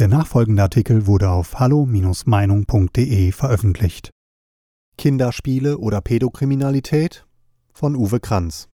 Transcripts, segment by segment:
Der nachfolgende Artikel wurde auf hallo-meinung.de veröffentlicht. Kinderspiele oder Pädokriminalität von Uwe Kranz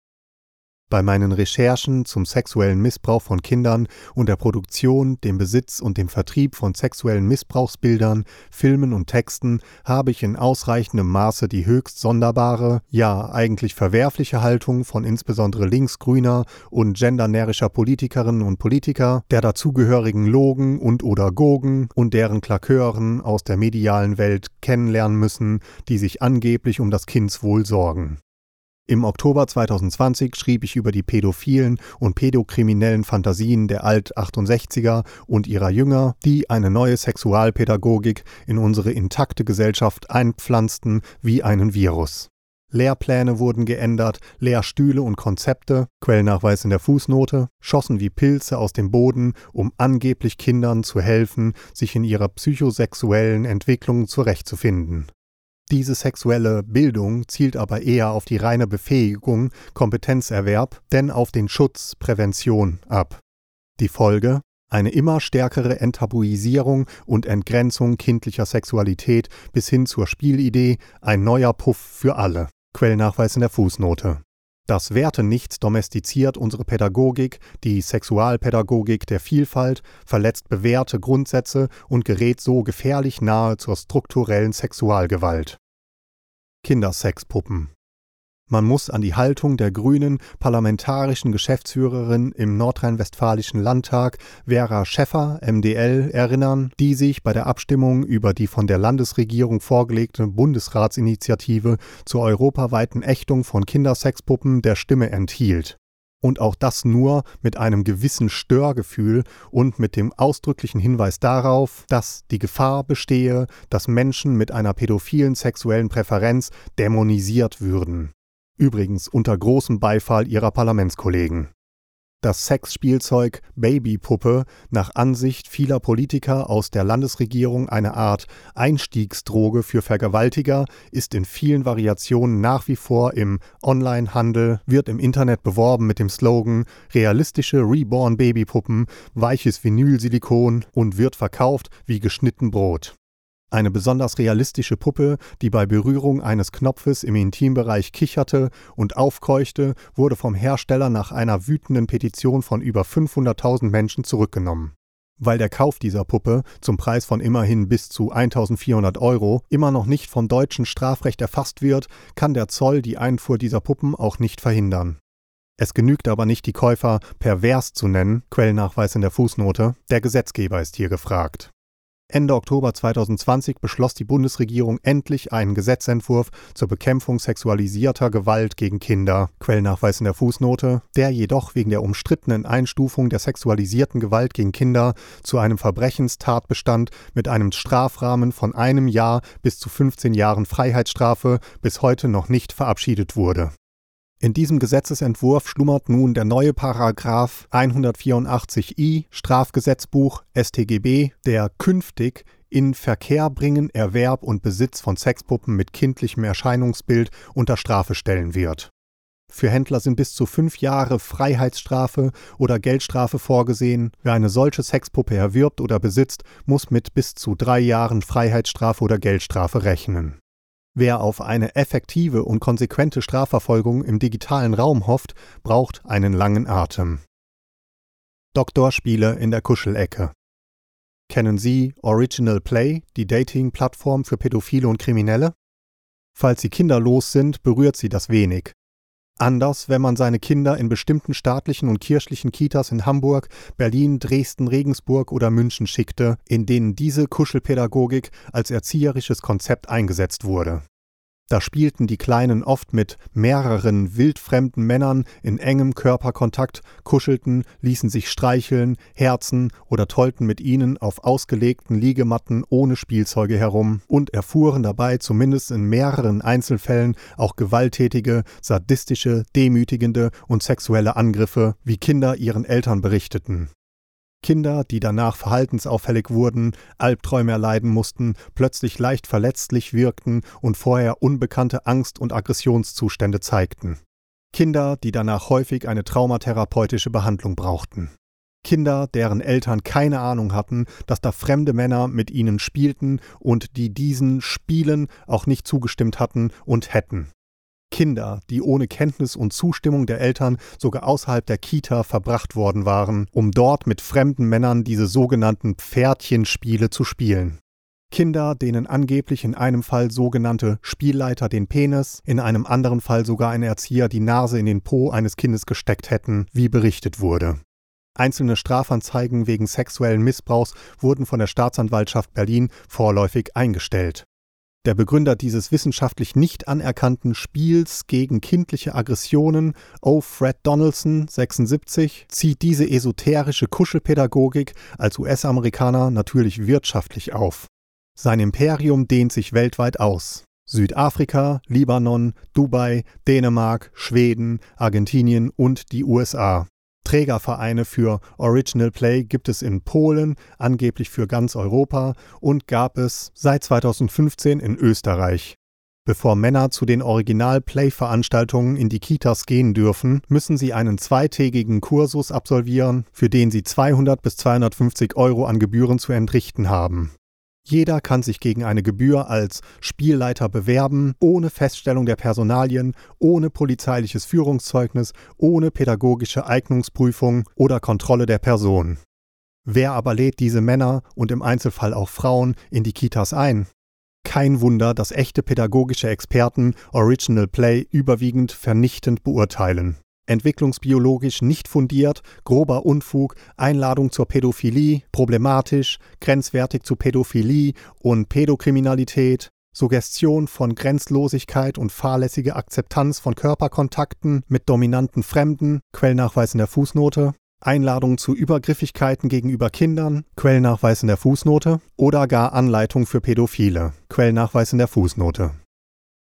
bei meinen Recherchen zum sexuellen Missbrauch von Kindern und der Produktion, dem Besitz und dem Vertrieb von sexuellen Missbrauchsbildern, Filmen und Texten habe ich in ausreichendem Maße die höchst sonderbare, ja eigentlich verwerfliche Haltung von insbesondere linksgrüner und gendernärischer Politikerinnen und Politiker, der dazugehörigen Logen und oder Gogen und deren Klakeuren aus der medialen Welt kennenlernen müssen, die sich angeblich um das Kindswohl sorgen. Im Oktober 2020 schrieb ich über die pädophilen und pädokriminellen Fantasien der Alt-68er und ihrer Jünger, die eine neue Sexualpädagogik in unsere intakte Gesellschaft einpflanzten wie einen Virus. Lehrpläne wurden geändert, Lehrstühle und Konzepte, Quellnachweis in der Fußnote, schossen wie Pilze aus dem Boden, um angeblich Kindern zu helfen, sich in ihrer psychosexuellen Entwicklung zurechtzufinden. Diese sexuelle Bildung zielt aber eher auf die reine Befähigung, Kompetenzerwerb, denn auf den Schutz, Prävention ab. Die Folge? Eine immer stärkere Enttabuisierung und Entgrenzung kindlicher Sexualität bis hin zur Spielidee, ein neuer Puff für alle. Quellnachweis in der Fußnote. Das Werte-Nichts domestiziert unsere Pädagogik, die Sexualpädagogik der Vielfalt, verletzt bewährte Grundsätze und gerät so gefährlich nahe zur strukturellen Sexualgewalt. Kindersexpuppen man muss an die Haltung der grünen parlamentarischen Geschäftsführerin im nordrhein-westfälischen Landtag Vera Schäffer, MDL, erinnern, die sich bei der Abstimmung über die von der Landesregierung vorgelegte Bundesratsinitiative zur europaweiten Ächtung von Kindersexpuppen der Stimme enthielt. Und auch das nur mit einem gewissen Störgefühl und mit dem ausdrücklichen Hinweis darauf, dass die Gefahr bestehe, dass Menschen mit einer pädophilen sexuellen Präferenz dämonisiert würden übrigens unter großem Beifall ihrer Parlamentskollegen. Das Sexspielzeug Babypuppe nach Ansicht vieler Politiker aus der Landesregierung eine Art Einstiegsdroge für Vergewaltiger, ist in vielen Variationen nach wie vor im Onlinehandel, wird im Internet beworben mit dem Slogan realistische Reborn Babypuppen, weiches Vinylsilikon und wird verkauft wie geschnitten Brot. Eine besonders realistische Puppe, die bei Berührung eines Knopfes im Intimbereich kicherte und aufkeuchte, wurde vom Hersteller nach einer wütenden Petition von über 500.000 Menschen zurückgenommen. Weil der Kauf dieser Puppe zum Preis von immerhin bis zu 1400 Euro immer noch nicht vom deutschen Strafrecht erfasst wird, kann der Zoll die Einfuhr dieser Puppen auch nicht verhindern. Es genügt aber nicht, die Käufer pervers zu nennen, Quellnachweis in der Fußnote, der Gesetzgeber ist hier gefragt. Ende Oktober 2020 beschloss die Bundesregierung endlich einen Gesetzentwurf zur Bekämpfung sexualisierter Gewalt gegen Kinder, Quellnachweis in der Fußnote, der jedoch wegen der umstrittenen Einstufung der sexualisierten Gewalt gegen Kinder zu einem Verbrechenstatbestand mit einem Strafrahmen von einem Jahr bis zu 15 Jahren Freiheitsstrafe bis heute noch nicht verabschiedet wurde. In diesem Gesetzesentwurf schlummert nun der neue Paragraph 184i Strafgesetzbuch StGB, der künftig in Verkehr bringen, Erwerb und Besitz von Sexpuppen mit kindlichem Erscheinungsbild unter Strafe stellen wird. Für Händler sind bis zu fünf Jahre Freiheitsstrafe oder Geldstrafe vorgesehen. Wer eine solche Sexpuppe erwirbt oder besitzt, muss mit bis zu drei Jahren Freiheitsstrafe oder Geldstrafe rechnen. Wer auf eine effektive und konsequente Strafverfolgung im digitalen Raum hofft, braucht einen langen Atem. Doktorspiele in der Kuschelecke. Kennen Sie Original Play, die Dating-Plattform für Pädophile und Kriminelle? Falls Sie kinderlos sind, berührt Sie das wenig. Anders, wenn man seine Kinder in bestimmten staatlichen und kirchlichen Kitas in Hamburg, Berlin, Dresden, Regensburg oder München schickte, in denen diese Kuschelpädagogik als erzieherisches Konzept eingesetzt wurde. Da spielten die Kleinen oft mit mehreren wildfremden Männern in engem Körperkontakt, kuschelten, ließen sich streicheln, herzen oder tollten mit ihnen auf ausgelegten Liegematten ohne Spielzeuge herum und erfuhren dabei zumindest in mehreren Einzelfällen auch gewalttätige, sadistische, demütigende und sexuelle Angriffe, wie Kinder ihren Eltern berichteten. Kinder, die danach verhaltensauffällig wurden, Albträume erleiden mussten, plötzlich leicht verletzlich wirkten und vorher unbekannte Angst- und Aggressionszustände zeigten. Kinder, die danach häufig eine traumatherapeutische Behandlung brauchten. Kinder, deren Eltern keine Ahnung hatten, dass da fremde Männer mit ihnen spielten und die diesen Spielen auch nicht zugestimmt hatten und hätten. Kinder, die ohne Kenntnis und Zustimmung der Eltern sogar außerhalb der Kita verbracht worden waren, um dort mit fremden Männern diese sogenannten Pferdchenspiele zu spielen. Kinder, denen angeblich in einem Fall sogenannte Spielleiter den Penis, in einem anderen Fall sogar ein Erzieher die Nase in den Po eines Kindes gesteckt hätten, wie berichtet wurde. Einzelne Strafanzeigen wegen sexuellen Missbrauchs wurden von der Staatsanwaltschaft Berlin vorläufig eingestellt. Der Begründer dieses wissenschaftlich nicht anerkannten Spiels gegen kindliche Aggressionen, O. Fred Donaldson, 76, zieht diese esoterische Kuschelpädagogik als US-Amerikaner natürlich wirtschaftlich auf. Sein Imperium dehnt sich weltweit aus. Südafrika, Libanon, Dubai, Dänemark, Schweden, Argentinien und die USA. Trägervereine für Original Play gibt es in Polen, angeblich für ganz Europa und gab es seit 2015 in Österreich. Bevor Männer zu den Original-Play-Veranstaltungen in die Kitas gehen dürfen, müssen sie einen zweitägigen Kursus absolvieren, für den sie 200 bis 250 Euro an Gebühren zu entrichten haben. Jeder kann sich gegen eine Gebühr als Spielleiter bewerben, ohne Feststellung der Personalien, ohne polizeiliches Führungszeugnis, ohne pädagogische Eignungsprüfung oder Kontrolle der Person. Wer aber lädt diese Männer und im Einzelfall auch Frauen in die Kitas ein? Kein Wunder, dass echte pädagogische Experten Original Play überwiegend vernichtend beurteilen entwicklungsbiologisch nicht fundiert, grober Unfug, Einladung zur Pädophilie, problematisch, grenzwertig zu Pädophilie und Pädokriminalität, Suggestion von Grenzlosigkeit und fahrlässige Akzeptanz von Körperkontakten mit dominanten Fremden, Quellnachweis in der Fußnote, Einladung zu Übergriffigkeiten gegenüber Kindern, Quellnachweis in der Fußnote oder gar Anleitung für Pädophile, Quellnachweis in der Fußnote.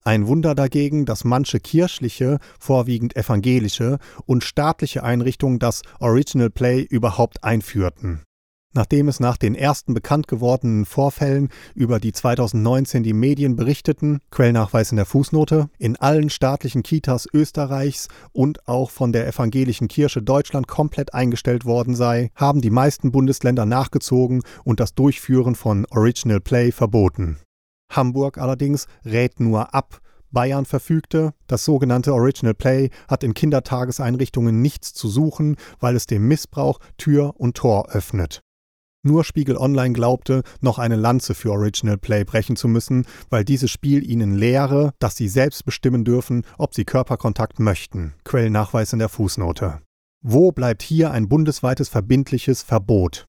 Ein Wunder dagegen, dass manche kirchliche, vorwiegend evangelische und staatliche Einrichtungen das Original Play überhaupt einführten. Nachdem es nach den ersten bekannt gewordenen Vorfällen, über die 2019 die Medien berichteten, Quellnachweis in der Fußnote, in allen staatlichen Kitas Österreichs und auch von der Evangelischen Kirche Deutschland komplett eingestellt worden sei, haben die meisten Bundesländer nachgezogen und das Durchführen von Original Play verboten. Hamburg allerdings rät nur ab. Bayern verfügte, das sogenannte Original Play hat in Kindertageseinrichtungen nichts zu suchen, weil es dem Missbrauch Tür und Tor öffnet. Nur Spiegel Online glaubte, noch eine Lanze für Original Play brechen zu müssen, weil dieses Spiel ihnen lehre, dass sie selbst bestimmen dürfen, ob sie Körperkontakt möchten. Quellnachweis in der Fußnote. Wo bleibt hier ein bundesweites verbindliches Verbot?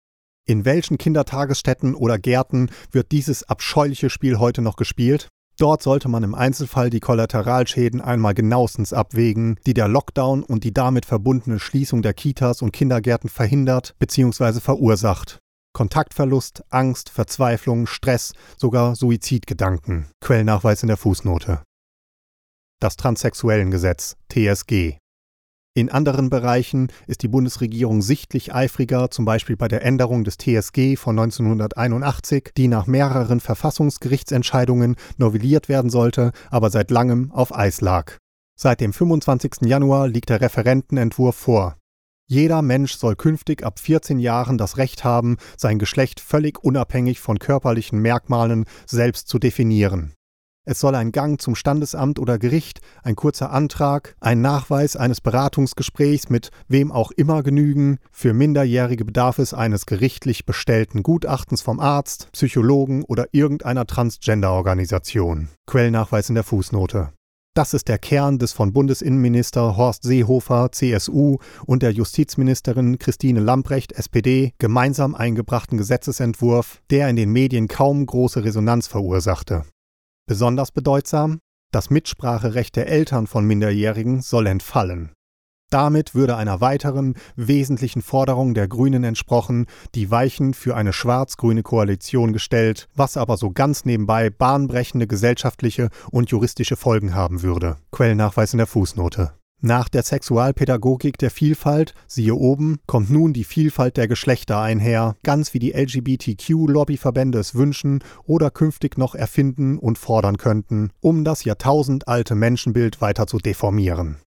In welchen Kindertagesstätten oder Gärten wird dieses abscheuliche Spiel heute noch gespielt? Dort sollte man im Einzelfall die Kollateralschäden einmal genauestens abwägen, die der Lockdown und die damit verbundene Schließung der Kitas und Kindergärten verhindert bzw. verursacht. Kontaktverlust, Angst, Verzweiflung, Stress, sogar Suizidgedanken. Quellnachweis in der Fußnote. Das Transsexuellengesetz TSG in anderen Bereichen ist die Bundesregierung sichtlich eifriger, zum Beispiel bei der Änderung des TSG von 1981, die nach mehreren Verfassungsgerichtsentscheidungen novelliert werden sollte, aber seit langem auf Eis lag. Seit dem 25. Januar liegt der Referentenentwurf vor. Jeder Mensch soll künftig ab 14 Jahren das Recht haben, sein Geschlecht völlig unabhängig von körperlichen Merkmalen selbst zu definieren. Es soll ein Gang zum Standesamt oder Gericht, ein kurzer Antrag, ein Nachweis eines Beratungsgesprächs mit wem auch immer genügen. Für Minderjährige bedarf es eines gerichtlich bestellten Gutachtens vom Arzt, Psychologen oder irgendeiner Transgender-Organisation. Quellnachweis in der Fußnote. Das ist der Kern des von Bundesinnenminister Horst Seehofer, CSU, und der Justizministerin Christine Lamprecht, SPD, gemeinsam eingebrachten Gesetzesentwurf, der in den Medien kaum große Resonanz verursachte. Besonders bedeutsam, das Mitspracherecht der Eltern von Minderjährigen soll entfallen. Damit würde einer weiteren wesentlichen Forderung der Grünen entsprochen, die Weichen für eine schwarz-grüne Koalition gestellt, was aber so ganz nebenbei bahnbrechende gesellschaftliche und juristische Folgen haben würde. Quellnachweis in der Fußnote. Nach der Sexualpädagogik der Vielfalt, siehe oben, kommt nun die Vielfalt der Geschlechter einher, ganz wie die LGBTQ-Lobbyverbände es wünschen oder künftig noch erfinden und fordern könnten, um das jahrtausendalte Menschenbild weiter zu deformieren.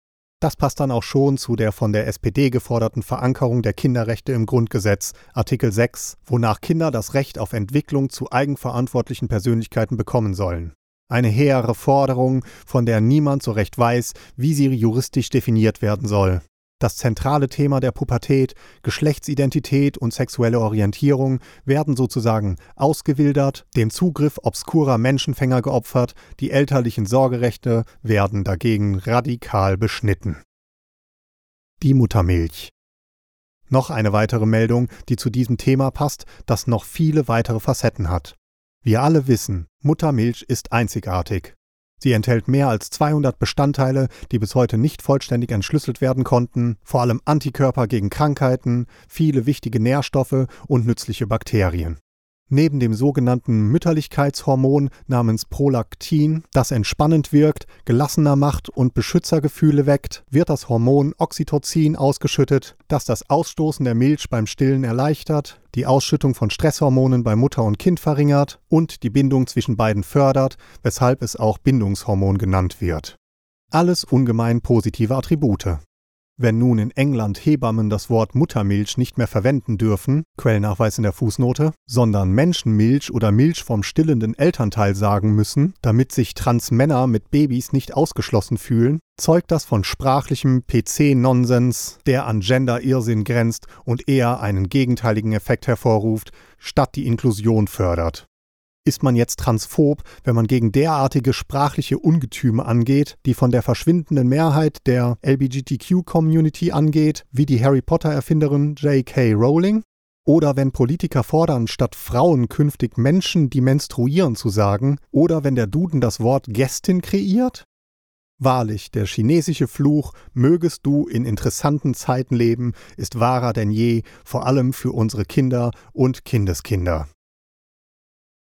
Das passt dann auch schon zu der von der SPD geforderten Verankerung der Kinderrechte im Grundgesetz, Artikel 6, wonach Kinder das Recht auf Entwicklung zu eigenverantwortlichen Persönlichkeiten bekommen sollen. Eine hehre Forderung, von der niemand so recht weiß, wie sie juristisch definiert werden soll. Das zentrale Thema der Pubertät, Geschlechtsidentität und sexuelle Orientierung werden sozusagen ausgewildert, dem Zugriff obskurer Menschenfänger geopfert, die elterlichen Sorgerechte werden dagegen radikal beschnitten. Die Muttermilch. Noch eine weitere Meldung, die zu diesem Thema passt, das noch viele weitere Facetten hat. Wir alle wissen, Muttermilch ist einzigartig. Sie enthält mehr als 200 Bestandteile, die bis heute nicht vollständig entschlüsselt werden konnten, vor allem Antikörper gegen Krankheiten, viele wichtige Nährstoffe und nützliche Bakterien. Neben dem sogenannten Mütterlichkeitshormon namens Prolaktin, das entspannend wirkt, gelassener macht und Beschützergefühle weckt, wird das Hormon Oxytocin ausgeschüttet, das das Ausstoßen der Milch beim Stillen erleichtert, die Ausschüttung von Stresshormonen bei Mutter und Kind verringert und die Bindung zwischen beiden fördert, weshalb es auch Bindungshormon genannt wird. Alles ungemein positive Attribute. Wenn nun in England Hebammen das Wort Muttermilch nicht mehr verwenden dürfen, Quellnachweis in der Fußnote, sondern Menschenmilch oder Milch vom stillenden Elternteil sagen müssen, damit sich Transmänner mit Babys nicht ausgeschlossen fühlen, zeugt das von sprachlichem PC-Nonsens, der an Gender-Irrsinn grenzt und eher einen gegenteiligen Effekt hervorruft, statt die Inklusion fördert. Ist man jetzt transphob, wenn man gegen derartige sprachliche Ungetüme angeht, die von der verschwindenden Mehrheit der LBGTQ-Community angeht, wie die Harry Potter-Erfinderin J.K. Rowling? Oder wenn Politiker fordern, statt Frauen künftig Menschen, die menstruieren, zu sagen? Oder wenn der Duden das Wort Gästin kreiert? Wahrlich, der chinesische Fluch, mögest du in interessanten Zeiten leben, ist wahrer denn je, vor allem für unsere Kinder und Kindeskinder.